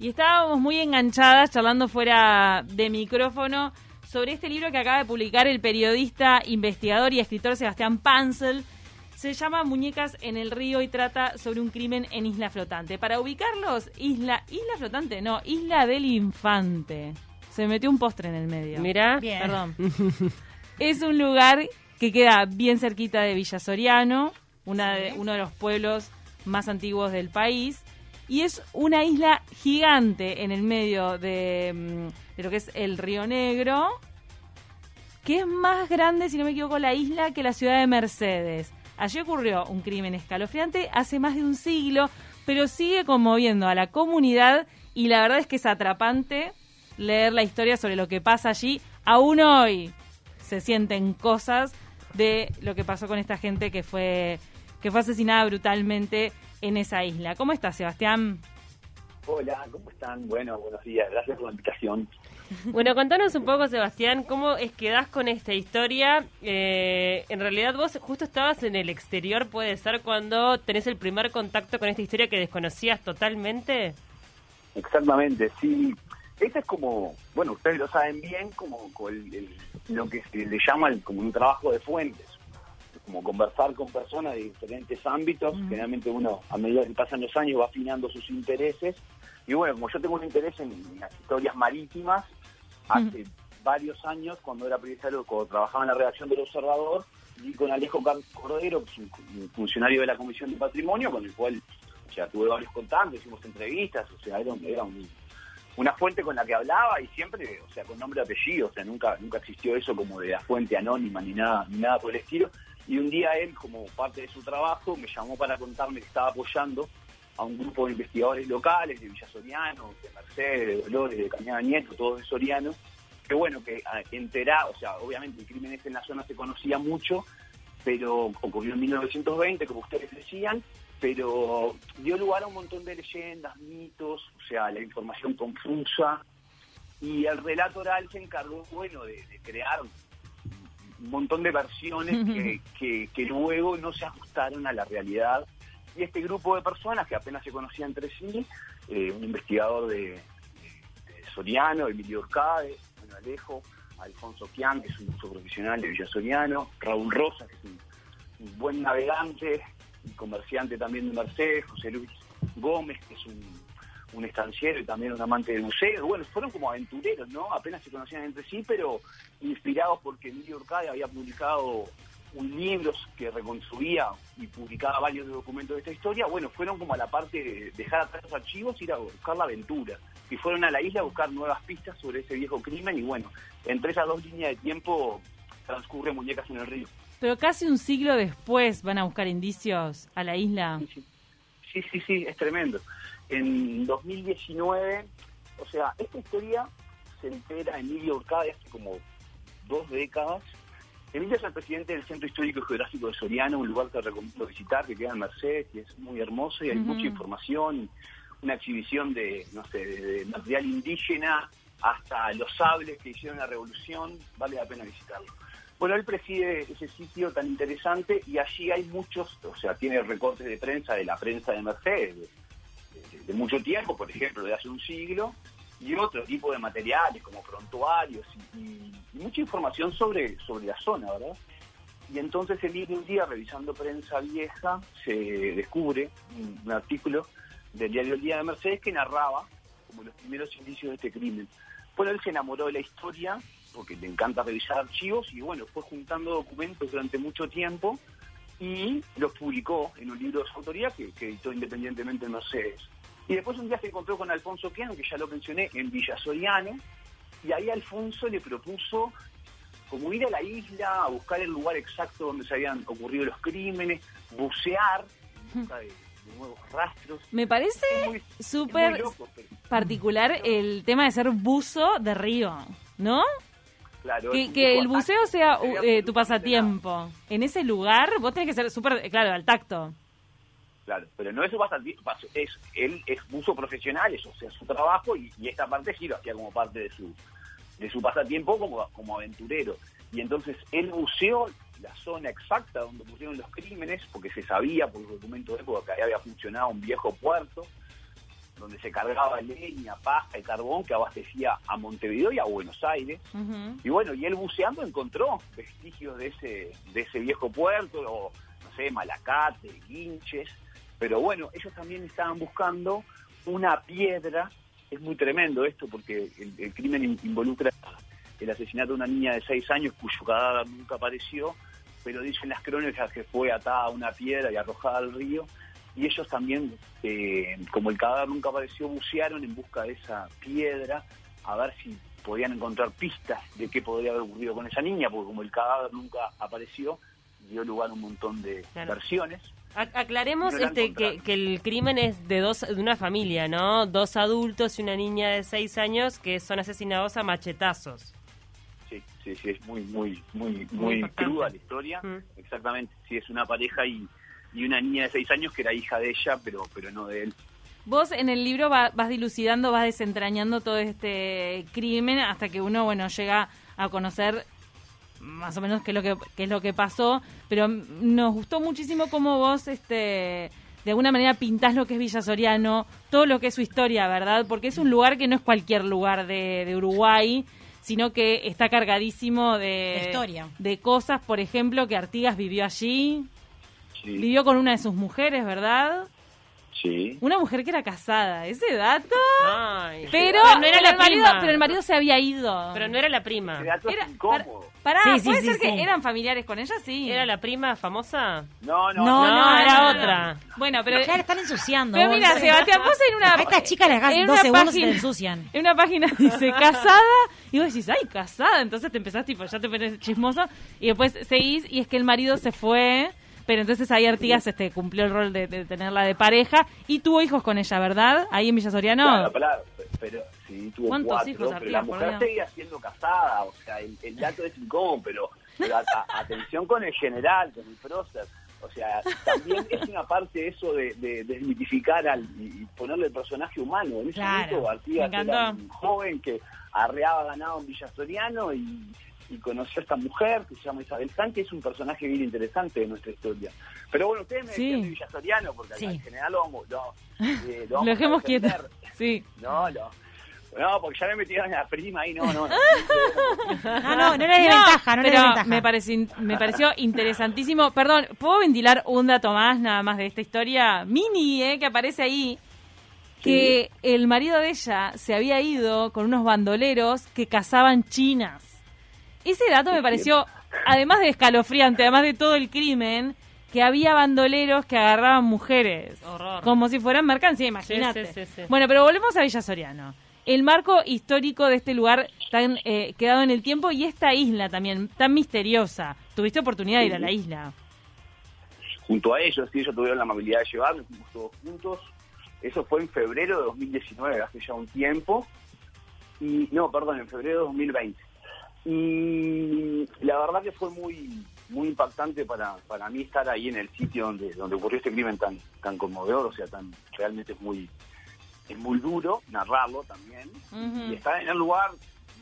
y estábamos muy enganchadas charlando fuera de micrófono sobre este libro que acaba de publicar el periodista, investigador y escritor Sebastián Pansel. Se llama Muñecas en el río y trata sobre un crimen en Isla Flotante. Para ubicarlos, Isla, Isla Flotante, no, Isla del Infante. Se metió un postre en el medio. Mira, Perdón. es un lugar que queda bien cerquita de Villa Soriano, una de, uno de los pueblos más antiguos del país. Y es una isla gigante en el medio de, mm, de lo que es el Río Negro, que es más grande, si no me equivoco, la isla que la ciudad de Mercedes. Allí ocurrió un crimen escalofriante hace más de un siglo, pero sigue conmoviendo a la comunidad y la verdad es que es atrapante leer la historia sobre lo que pasa allí. Aún hoy se sienten cosas de lo que pasó con esta gente que fue que fue asesinada brutalmente en esa isla. ¿Cómo estás, Sebastián? Hola, ¿cómo están? Bueno, buenos días. Gracias por la invitación. Bueno, contanos un poco, Sebastián, cómo es que das con esta historia. Eh, en realidad vos justo estabas en el exterior, puede ser, cuando tenés el primer contacto con esta historia que desconocías totalmente. Exactamente, sí. Este es como, bueno, ustedes lo saben bien, como, como el- el- lo que se le llama el- como un trabajo de fuentes. Como conversar con personas de diferentes ámbitos. Generalmente uno, a medida que pasan los años, va afinando sus intereses. Y bueno, como yo tengo un interés en, las historias marítimas, hace varios años, cuando era periodista, cuando trabajaba en la redacción del Observador, y con Alejo Cordero, que es un, un funcionario de la Comisión de Patrimonio, con el cual o sea, tuve varios contactos, hicimos entrevistas, o sea, era, un- era un- una fuente con la que hablaba y siempre, o sea, con nombre y apellido, o sea, nunca, nunca existió eso como de la fuente anónima ni nada, ni nada por el estilo. Y un día él, como parte de su trabajo, me llamó para contarme que estaba apoyando a un grupo de investigadores locales de Villa Soriano, de Mercedes, de Dolores, de Cañada Nieto, todos de Soriano, que bueno, que ah, entera, o sea, obviamente el crimen este en la zona se conocía mucho, pero ocurrió en 1920, como ustedes decían, pero dio lugar a un montón de leyendas, mitos, o sea, la información confusa, y el relato oral se encargó, bueno, de crear un montón de versiones que, que, que luego no se ajustaron a la realidad. Y este grupo de personas que apenas se conocían entre sí, eh, un investigador de, de- de Soriano, Emilio Orcade, bueno, Alejo, Alfonso Kian, que es un uso profesional de Villa Soriano, Raúl Rosa, que es un, un buen navegante y comerciante también de Mercedes, José Luis Gómez, que es un, un estanciero y también un amante del museo. Bueno, fueron como aventureros, ¿no? Apenas se conocían entre sí, pero inspirados porque Emilio Orcade había publicado un libro que reconstruía y publicaba varios documentos de esta historia, bueno, fueron como a la parte de dejar atrás los archivos y ir a buscar la aventura. Y fueron a la isla a buscar nuevas pistas sobre ese viejo crimen y bueno, entre esas dos líneas de tiempo transcurre Muñecas en el Río. Pero casi un siglo después van a buscar indicios a la isla. Sí, sí, sí, es tremendo. En 2019, o sea, esta historia se entera Emilio Urcade hace como dos décadas. Emilio es el presidente del Centro Histórico y Geográfico de Soriano, un lugar que recomiendo visitar, que queda en Mercedes, y es muy hermoso, y hay mucha información, una exhibición de, no sé, de, de material indígena hasta los sables que hicieron la revolución, vale la pena visitarlo. Bueno, él preside ese sitio tan interesante y allí hay muchos, o sea, tiene recortes de prensa de la prensa de Mercedes, de, mucho tiempo, por ejemplo, de hace un siglo, y otro tipo de materiales como prontuarios y, mucha información sobre, sobre la zona, ¿verdad? Y entonces el un día, revisando prensa vieja, se descubre un, artículo del diario El Día de Mercedes que narraba como los primeros indicios de este crimen. Bueno, él se enamoró de la historia porque le encanta revisar archivos y bueno, fue juntando documentos durante mucho tiempo y los publicó en un libro de su autoría que, que editó independientemente en Mercedes. Y después un día se encontró con Alfonso Quiano, que ya lo mencioné, en Villa Soriano, y ahí Alfonso le propuso como ir a la isla a buscar el lugar exacto donde se habían ocurrido los crímenes, bucear en busca de, de nuevos rastros. Me parece súper pero, particular el tema de ser buzo de río, ¿no? claro, Que, el buceo sea uh, eh, tu pasatiempo. En ese lugar vos tenés que ser súper, claro, al tacto. Claro, pero no es es, él es buzo profesional, eso, o sea, su trabajo y, y esta parte sí lo hacía como parte de su, de su pasatiempo como, como aventurero. Y entonces él buceó la zona exacta donde ocurrieron los crímenes, porque se sabía por los documentos de época que ahí había funcionado un viejo puerto. donde se cargaba leña, paja y carbón que abastecía a Montevideo y a Buenos Aires. Y bueno, y él buceando encontró vestigios de ese, de ese viejo puerto, o, no sé, Malacate, Guinches. Pero bueno, ellos también estaban buscando una piedra. Es muy tremendo esto porque el, el crimen in- involucra el asesinato de una niña de seis años cuyo cadáver nunca apareció, pero dicen las crónicas que fue atada a una piedra y arrojada al río. Y ellos también, eh, como el cadáver nunca apareció, bucearon en busca de esa piedra a ver si podían encontrar pistas de qué podría haber ocurrido con esa niña, porque como el cadáver nunca apareció, dio lugar a un montón de Claro. versiones. Aclaremos este que, el crimen es de dos de una familia, ¿no? Dos adultos y una niña de seis años que son asesinados a machetazos. Sí, sí, sí, es muy, muy, muy, Muy muy cruda la historia. Mm. Exactamente, sí, es una pareja y, y una niña de seis años que era hija de ella, pero, pero no de él. Vos en el libro va- vas dilucidando, vas desentrañando todo este crimen hasta que uno, bueno, llega a conocer más o menos qué es lo que, qué es lo que pasó, pero mm, nos gustó muchísimo cómo vos, este, de alguna manera pintás lo que es Villa Soriano, todo lo que es su historia, ¿verdad? Porque es un lugar que no es cualquier lugar de, de Uruguay, sino que está cargadísimo de, De historia. de cosas, por ejemplo, que Artigas vivió allí, Sí, vivió con una de sus mujeres, ¿verdad? Sí. Una mujer que era casada, ese dato. Ay. Pero, no era pero la el marido, prima. pero el marido se había ido. Pero no era la prima. Era, incómodo. Pará, Sí, sí, puede sí, ser que sí. eran familiares con ella, sí. ¿Era la prima famosa? No, no, No, No, era no, otra. Bueno, pero, Ya le están ensuciando. pero mira. Sebastián, vos en una... A esta chica le hagas en dos una segundos y página- te ensucian. En una página dice casada y vos decís, ay, casada. Entonces te empezás, tipo, ya te pones chismoso y después seguís y es que el marido se fue. Pero entonces ahí Artigas este, cumplió el rol de, de tenerla de pareja y tuvo hijos con ella, ¿verdad? Ahí en Villa Soriano. Claro, claro, pero sí, tuvo ¿Cuántos cuatro, hijos, pero la Artigas, mujer seguía siendo casada, o sea, el, el dato es incómodo, pero, pero a- a- atención con el general, con el prócer, o sea, también es una parte eso de, de desmitificar al, y ponerle el personaje humano. En ese Claro, momento Artigas era un joven que arreaba ganado en Villa Soriano y, y conoció a esta mujer que se llama Isabel Sánchez, es un personaje bien interesante de nuestra historia. Pero bueno, ustedes me Sí. decían de Villa Soriano, porque Sí. al general lo vamos, lo, eh, lo vamos a dejemos quieto. Sí. No, no. No, porque ya me metieron a la prima ahí, no, no. no. No, no, no eres de No, ventaja, no eres de pero ventaja. Me, pareció, me pareció interesantísimo. Perdón, ¿puedo ventilar un dato más, nada más de esta historia? Mini, ¿eh? Que aparece ahí. Que el marido de ella se había ido con unos bandoleros que cazaban chinas. Ese dato me pareció, además de escalofriante, además de todo el crimen, que había bandoleros que agarraban mujeres. Horror. Como si fueran mercancía, imagínate. sí, sí, sí. Bueno, pero volvemos a Villa Soriano. El marco histórico de este lugar tan eh, quedado en el tiempo y esta isla también, tan misteriosa. Tuviste oportunidad de ir a la isla. Junto a ellos, sí, ellos tuvieron la amabilidad de llevarme, fuimos todos juntos. Eso fue en febrero de 2019, hace ya un tiempo. Y, no, perdón, en febrero de 2020. Y la verdad que fue muy muy impactante para, para mí estar ahí en el sitio donde, donde ocurrió este crimen tan, tan conmovedor, o sea, tan realmente es muy, es muy duro narrarlo también. Y estar en el lugar,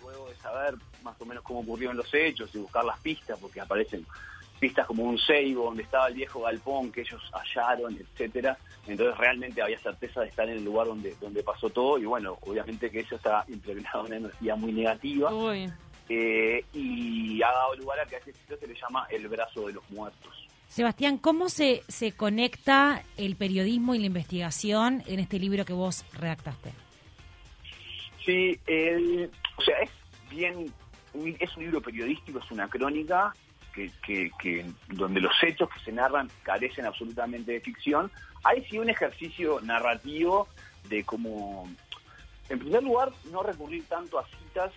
luego de saber más o menos cómo ocurrieron los hechos y buscar las pistas, porque aparecen pistas como un ceibo donde estaba el viejo galpón que ellos hallaron, etcétera. Entonces realmente había certeza de estar en el lugar donde, donde pasó todo y bueno, obviamente que eso está impregnado en una energía muy negativa Uy. Eh, y ha dado lugar a que a ese sitio se le llama el brazo de los muertos. Sebastián, ¿cómo se, se conecta el periodismo y la investigación en este libro que vos redactaste? Sí, el, o sea, es bien, es un libro periodístico, es una crónica que, que, que donde los hechos que se narran carecen absolutamente de ficción. Hay sí un ejercicio narrativo de cómo, en primer lugar, no recurrir tanto a citas,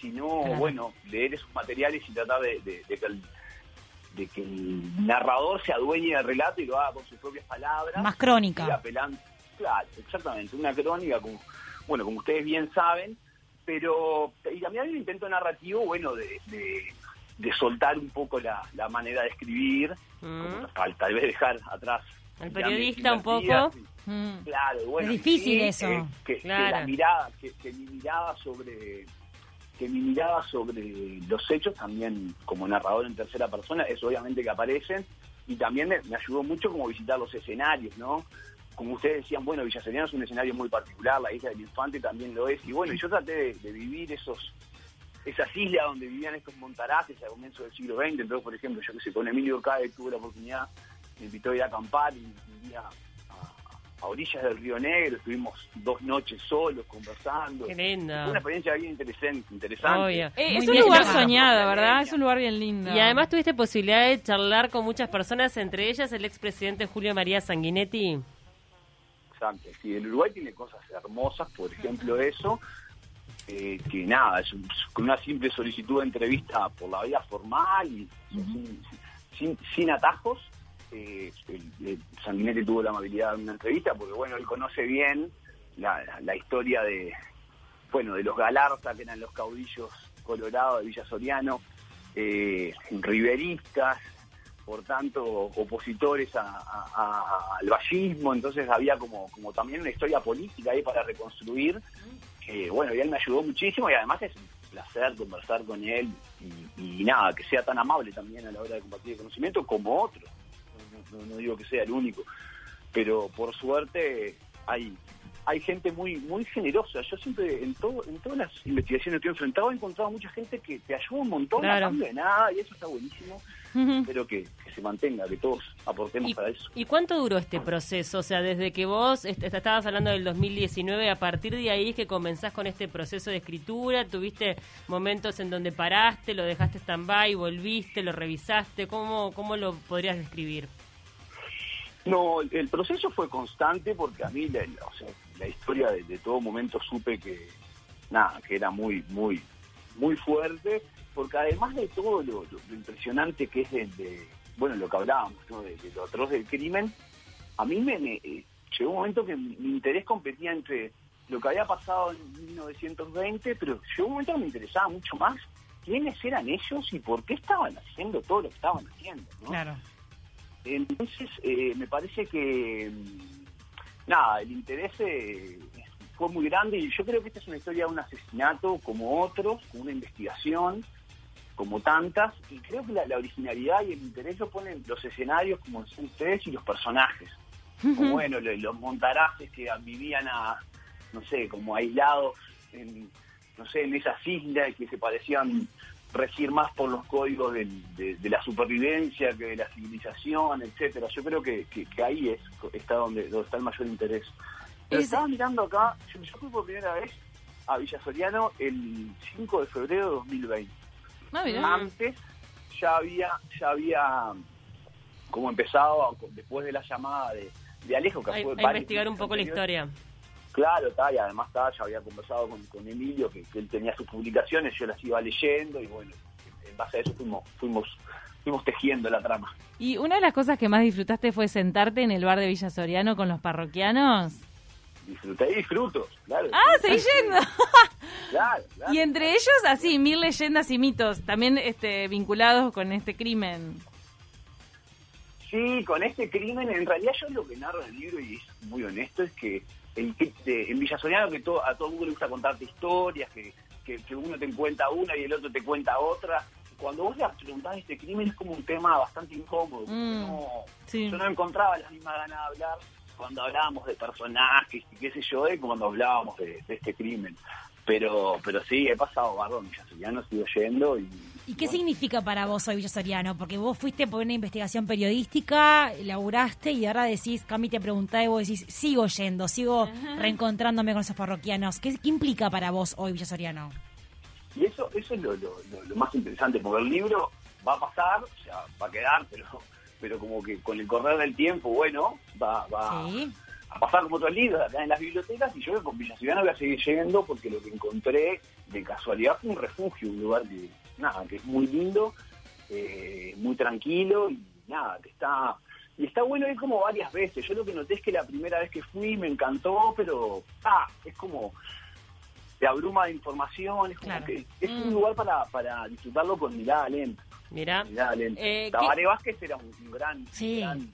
sino, Claro. bueno, leer esos materiales y tratar de, de- de que el, de que el narrador se adueñe del relato y lo haga con sus propias palabras. Más y crónica. apelando, claro, exactamente, una crónica, como, bueno, como ustedes bien saben, pero y también hay un intento narrativo, bueno, de, de, de soltar un poco la, la manera de escribir, Mm. como tal, tal vez dejar atrás. El periodista un poco. Mm. Claro, bueno, Es difícil sí, eso. eh, que, la mirada, que, que mi mirada sobre que mi mirada sobre los hechos también como narrador en tercera persona es obviamente que aparecen y también me, ayudó mucho como visitar los escenarios, ¿no? como ustedes decían, bueno, Villa es un escenario muy particular, la isla del Infante también lo es, y bueno, yo traté de, vivir esos esas islas donde vivían estos montaraces a comienzos del siglo XX, entonces, por ejemplo, yo que sé, con Emilio Cae tuve la oportunidad, me invitó a ir a acampar y día a, a orillas del Río Negro, estuvimos dos noches solos conversando. Qué. Fue una experiencia bien interesante. interesante. Obvio. Eh, es un bien, lugar soñado, ¿verdad? Es un lugar bien lindo. Y además tuviste posibilidad de charlar con muchas personas, entre ellas el expresidente Julio María Sanguinetti. Exacto. Sí, el Uruguay tiene cosas hermosas, por ejemplo eso, eh, que nada, es un- con una simple solicitud de entrevista por la vía formal y sin, sin- sin atajos. Eh, Sanguinetti tuvo la amabilidad de una entrevista porque, bueno, él conoce bien la, historia de, bueno, de los Galarza, que eran los caudillos colorados de Villa Soriano, eh, riveristas, por tanto, opositores a- al vallismo, entonces había como, también una historia política ahí para reconstruir, que bueno, y él me ayudó muchísimo y además es un placer conversar con él y, nada, que sea tan amable también a la hora de compartir el conocimiento como otro. No, no- no digo que sea el único, pero por suerte hay hay gente muy muy generosa. Yo siempre, en todo en todas las investigaciones que he enfrentado, he encontrado mucha gente que te ayuda un montón Claro. cambio de nada, y eso está buenísimo. Espero que, que se mantenga, que todos aportemos ¿Y, para eso. y cuánto duró este proceso? O sea, desde que vos est- estabas hablando del 2019, a partir de ahí es que comenzás con este proceso de escritura, tuviste momentos en donde paraste, lo dejaste stand-by, volviste, lo revisaste, ¿cómo, cómo lo podrías describir? No, el proceso fue constante porque a mí la, o sea, la historia de, todo momento supe que nada, que era muy, muy, muy fuerte, porque además de todo lo, impresionante que es de, bueno, lo que hablábamos, ¿no? de, de lo atroz del crimen, a mí me, eh, llegó un momento que mi, mi interés competía entre lo que había pasado en 1920, pero llegó un momento que me interesaba mucho más quiénes eran ellos y por qué estaban haciendo todo lo que estaban haciendo. ¿no? Claro. Entonces, eh, me parece que, mm, nada, el interés eh, fue muy grande y yo creo que esta es una historia de un asesinato como otros, como una investigación, como tantas, y creo que la, la originalidad y el interés lo ponen los escenarios, como decían ustedes, y los personajes. Como, bueno, lo- los montaraces que vivían a, no sé, como aislados en, no sé, en esas islas que se parecían regir más por los códigos del- de, de la supervivencia que de la civilización, etcétera. Yo creo que, que- que ahí es está donde, donde está el mayor interés. Pero Es- estaba mirando acá, yo, yo fui por primera vez a Villa Soriano el 5 de febrero de 2020. Ah. Antes ya había, ya había como empezado, después de la llamada de, de Alejo, que A, fue a investigar un poco la historia. Claro, está, y además está, ya había conversado con, con Emilio, que, que él tenía sus publicaciones, yo las iba leyendo y bueno, en base a eso fuimos, fuimos, fuimos tejiendo la trama. Y una de las cosas que más disfrutaste fue sentarte en el bar de Villa Soriano con los parroquianos. Disfruté y disfruto, claro. Ah, seguí yendo. Claro, claro. y entre ellos, así, mil leyendas y mitos, también este, vinculados con este crimen. Sí, con este crimen, en realidad yo lo que narro en el libro, y es muy honesto, es que el, de- en Villa que todo, a todo el mundo le gusta contarte historias, que, que, que uno te cuenta una y el otro te cuenta otra. Cuando vos le preguntás este crimen es como un tema bastante incómodo, Mm, no, sí. yo no encontraba las mismas ganas de hablar cuando hablábamos de personajes y qué sé yo, de cuando hablábamos de, de este crimen. Pero pero sí, he pasado barro en Villa Soriano, sigo yendo y... ¿Y qué bueno, significa para vos hoy Villa Soriano? Porque vos fuiste por una investigación periodística, laburaste y ahora decís, Cami te preguntaba y vos decís, sigo yendo, sigo reencontrándome con esos parroquianos. ¿Qué, qué implica para vos hoy Villa Soriano? Y eso, eso es lo, lo- lo- lo más interesante, porque el libro va a pasar, o sea, va a quedar, pero, pero como que con el correr del tiempo, bueno, va, va Sí. a pasar como otros libros acá en las bibliotecas y yo con Villa Ciudadana voy a seguir yendo porque lo que encontré de casualidad fue un refugio, un lugar que, nada, que es muy lindo, eh, muy tranquilo y nada, que está... Y está bueno ir como varias veces. Yo lo que noté es que la primera vez que fui me encantó, pero ah, es como te abruma de información, es como Claro. que es un Mm. lugar para, para disfrutarlo con mirada lenta. Mirá. Mirada lenta. Eh, ¿qué- Tabaré Vázquez era un, gran, Sí. gran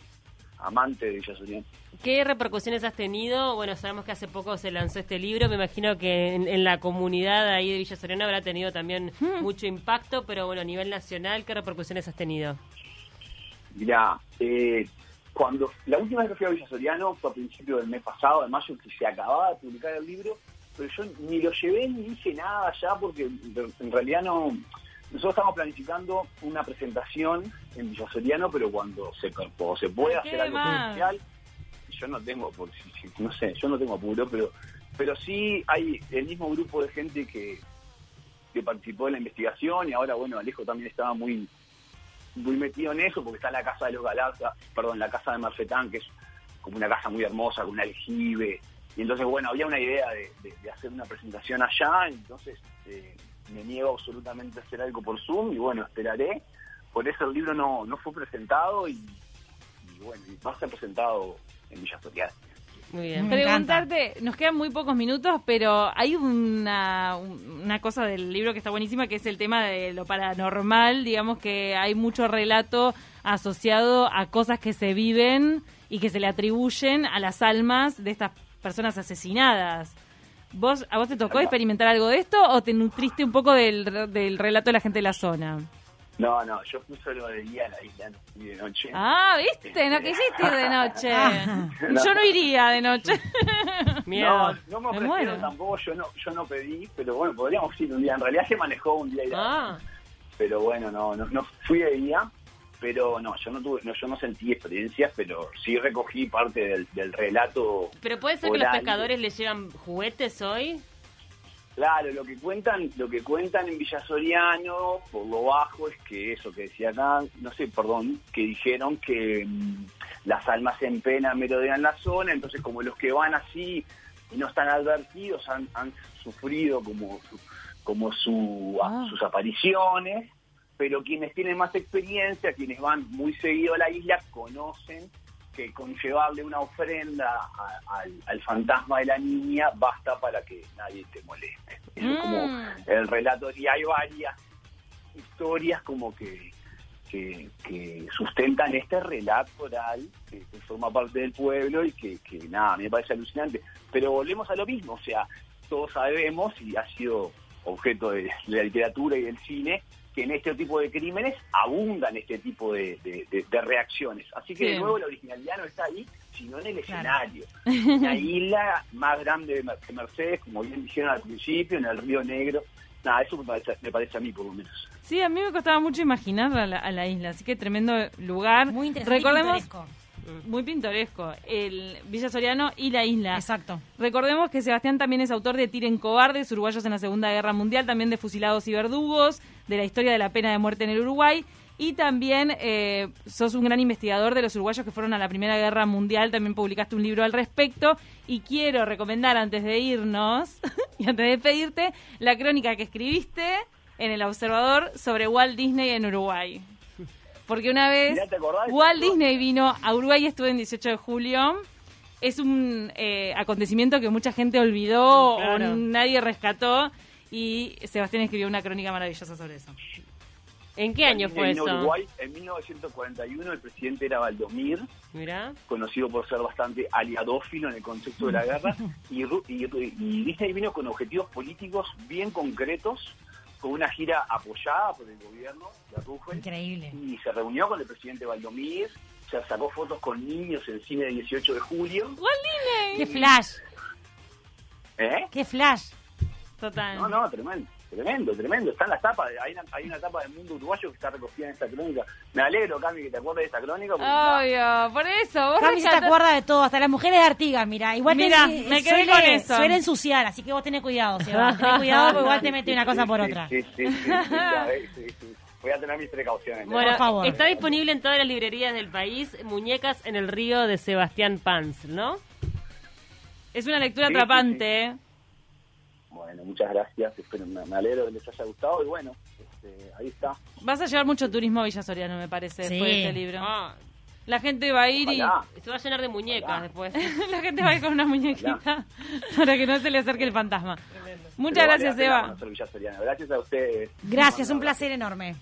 amante de Villa Soriano. ¿Qué repercusiones has tenido? Bueno, sabemos que hace poco se lanzó este libro, me imagino que en, en la comunidad ahí de Villa Soriano habrá tenido también mucho impacto, pero bueno, a nivel nacional, ¿qué repercusiones has tenido? Mirá, eh, cuando la última vez que fui a Villa Soriano fue a principios del mes pasado, de mayo, que se acababa de publicar el libro, pero yo ni lo llevé ni hice nada allá porque en realidad no... Nosotros estamos planificando una presentación en Villa Soriano, pero cuando se, cuando se puede ¿Qué hacer algo más? Yo no tengo, por, no sé, yo no tengo apuro, pero pero sí hay el mismo grupo de gente que, que participó en la investigación y ahora, bueno, Alejo también estaba muy muy metido en eso porque está la casa de los Galarza, perdón, la casa de Marfetán, que es como una casa muy hermosa, con un aljibe. Y entonces, bueno, había una idea de, hacer una presentación allá, entonces eh, me niego absolutamente a hacer algo por Zoom y bueno, esperaré. Por eso el libro no, no fue presentado y, y bueno, va a ser presentado en Villa Soriano. Muy bien. Me encanta. Preguntarte, nos quedan muy pocos minutos, pero hay una, una cosa del libro que está buenísima, que es el tema de lo paranormal, digamos que hay mucho relato asociado a cosas que se viven y que se le atribuyen a las almas de estas personas asesinadas. ¿Vos, ¿A vos te tocó experimentar algo de esto o te nutriste un poco del, del relato de la gente de la zona? No, no, yo fui solo de día a la isla, no fui de noche. Ah, ¿viste? No quisiste ir de noche. Yo no iría de noche. Miedo. No, no me ofrecieron tampoco, yo no, yo no pedí, pero bueno, podríamos ir un día. En realidad se manejó un día y Ah, pero bueno, no, no, no fui de día, pero no, yo no tuve, no, yo no sentí experiencias, pero sí recogí parte del, del relato. pero puede ser que los pescadores le llevan juguetes hoy. Claro, lo que cuentan, lo que cuentan en Villa Soriano, por lo bajo, es que eso que decía acá, no sé, perdón, que dijeron que mm, las almas en pena merodean la zona, entonces como los que van así y no están advertidos han, han sufrido como su- como su, Ah. sus apariciones, pero quienes tienen más experiencia, quienes van muy seguido a la isla, conocen que con llevarle una ofrenda a- al, al fantasma de la niña basta para que nadie te moleste. Eso es como Mm. el relato, y hay varias historias como que, que, que sustentan este relato oral que, que forma parte del pueblo y que, que nada, me parece alucinante. Pero volvemos a lo mismo, o sea, todos sabemos y ha sido objeto de la literatura y del cine que en este tipo de crímenes abundan este tipo de, de- de- de reacciones. Así que Sí. de nuevo la originalidad no está ahí, sino en el Claro. escenario. Una isla más grande que Mercedes, como bien dijeron al principio, en el Río Negro. Nada, eso me parece, me parece a mí por lo menos. Sí, a mí me costaba mucho imaginar a la, a la isla, así que tremendo lugar. Muy interesante Recordemos. Muy pintoresco, el Villa Soriano y la isla. Exacto. Recordemos que Sebastián también es autor de Tiren Cobardes, Uruguayos en la Segunda Guerra Mundial, también de Fusilados y Verdugos, de la historia de la pena de muerte en el Uruguay. Y también eh, sos un gran investigador de los uruguayos que fueron a la Primera Guerra Mundial. También publicaste un libro al respecto. Y quiero recomendar antes de irnos y antes de pedirte la crónica que escribiste en El Observador sobre Walt Disney en Uruguay. Porque una vez Mirá, ¿te acordás de Walt? Disney vino a Uruguay y estuvo en 18 de julio. Es un eh, acontecimiento que mucha gente olvidó Claro. o nadie rescató. Y Sebastián escribió una crónica maravillosa sobre eso. ¿En qué año fue a eso? Uruguay en 1941, el presidente era Valdomir, Mirá. conocido por ser bastante aliadófilo en el contexto de la guerra, y, Ru- y- y Disney vino con objetivos políticos bien concretos, con una gira apoyada por el gobierno de Roosevelt, Increíble. y se reunió con el presidente Valdomir, se sacó fotos con niños en el cine de 18 de julio. ¡Qué flash! ¿Eh? ¡Qué flash! Total. No, no, tremendo, tremendo, tremendo. Está en la tapa, hay una, hay una etapa del mundo uruguayo que está recogida en esta crónica. Me alegro, Cami, que te acuerdes de esta crónica. Obvio, por eso. Vos Cami se te acuerda de todo, hasta las mujeres de Artigas, mira. Igual Mira, te, me quedé suele, con eso. suele ensuciar, así que vos tenés cuidado, Seba. Tenés cuidado porque igual te mete una cosa por otra. Sí, sí, sí, sí, ya ves, sí, sí. Voy a tener mis precauciones. Bueno, Por favor. está disponible en todas las librerías del país, Muñecas en el río de Sebastián Panz, ¿no? Es una lectura Sí, sí, atrapante. ¿eh? Bueno, muchas gracias. Espero, me, alegro que les haya gustado y bueno, este, ahí está. Vas a llevar mucho turismo a Villa Soriano, me parece, Sí. después de este libro. Ah, La gente va a ir Ojalá. se va a llenar de muñecas Ojalá. después. y la gente va a ir con una muñequita para que no se le acerque el fantasma. Muchas Pero gracias, Eva. Gracias a ustedes. Gracias, un placer enorme.